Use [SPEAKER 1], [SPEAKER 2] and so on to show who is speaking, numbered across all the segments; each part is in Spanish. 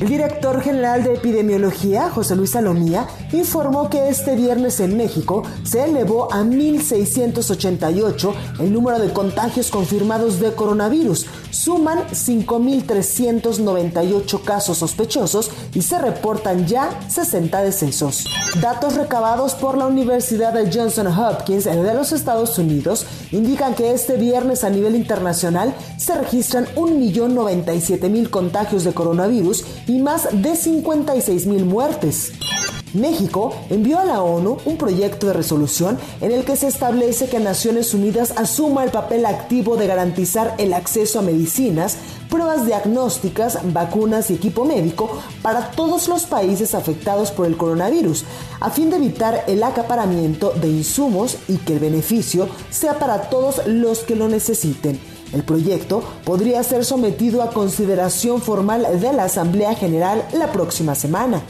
[SPEAKER 1] El director general de epidemiología, José Luis Salomía, informó que este viernes en México se elevó a 1.688 el número de contagios confirmados de coronavirus. Suman 5.398 casos sospechosos y se reportan ya 60 decesos. Datos recabados por la Universidad de Johnson Hopkins de los Estados Unidos indican que este viernes a nivel internacional se registran 1.097.000 contagios de coronavirus y más de 56 mil muertes. México envió a la ONU un proyecto de resolución en el que se establece que Naciones Unidas asuma el papel activo de garantizar el acceso a medicinas, pruebas diagnósticas, vacunas y equipo médico para todos los países afectados por el coronavirus, a fin de evitar el acaparamiento de insumos y que el beneficio sea para todos los que lo necesiten. El proyecto podría ser sometido a consideración formal de la Asamblea General la próxima semana.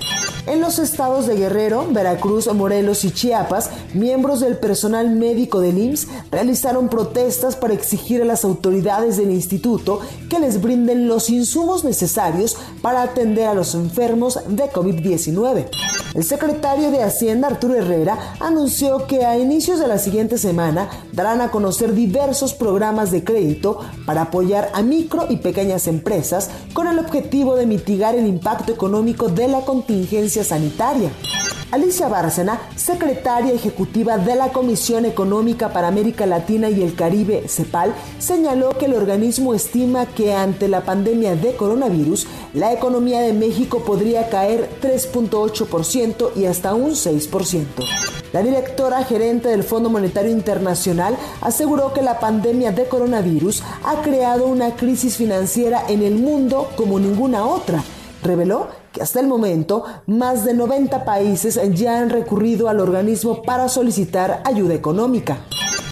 [SPEAKER 1] En los estados de Guerrero, Veracruz, Morelos y Chiapas, miembros del personal médico del IMSS realizaron protestas para exigir a las autoridades del instituto que les brinden los insumos necesarios para atender a los enfermos de COVID-19. El secretario de Hacienda, Arturo Herrera, anunció que a inicios de la siguiente semana darán a conocer diversos programas de para apoyar a micro y pequeñas empresas con el objetivo de mitigar el impacto económico de la contingencia sanitaria. Alicia Bárcena, secretaria ejecutiva de la Comisión Económica para América Latina y el Caribe, CEPAL, señaló que el organismo estima que ante la pandemia de coronavirus, la economía de México podría caer 3.8% y hasta un 6%. La directora gerente del Fondo Monetario Internacional aseguró que la pandemia de coronavirus ha creado una crisis financiera en el mundo como ninguna otra. Reveló que hasta el momento más de 90 países ya han recurrido al organismo para solicitar ayuda económica.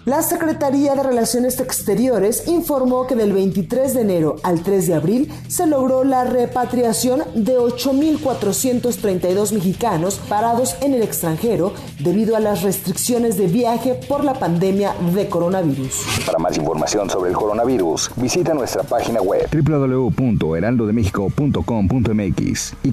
[SPEAKER 1] La Secretaría de Relaciones Exteriores informó que del 23 de enero al 3 de abril se logró la repatriación de 8.432 mexicanos parados en el extranjero debido a las restricciones de viaje por la pandemia de coronavirus.
[SPEAKER 2] Para más información sobre el coronavirus, visita nuestra página web www.heraldodemexico.com.mx y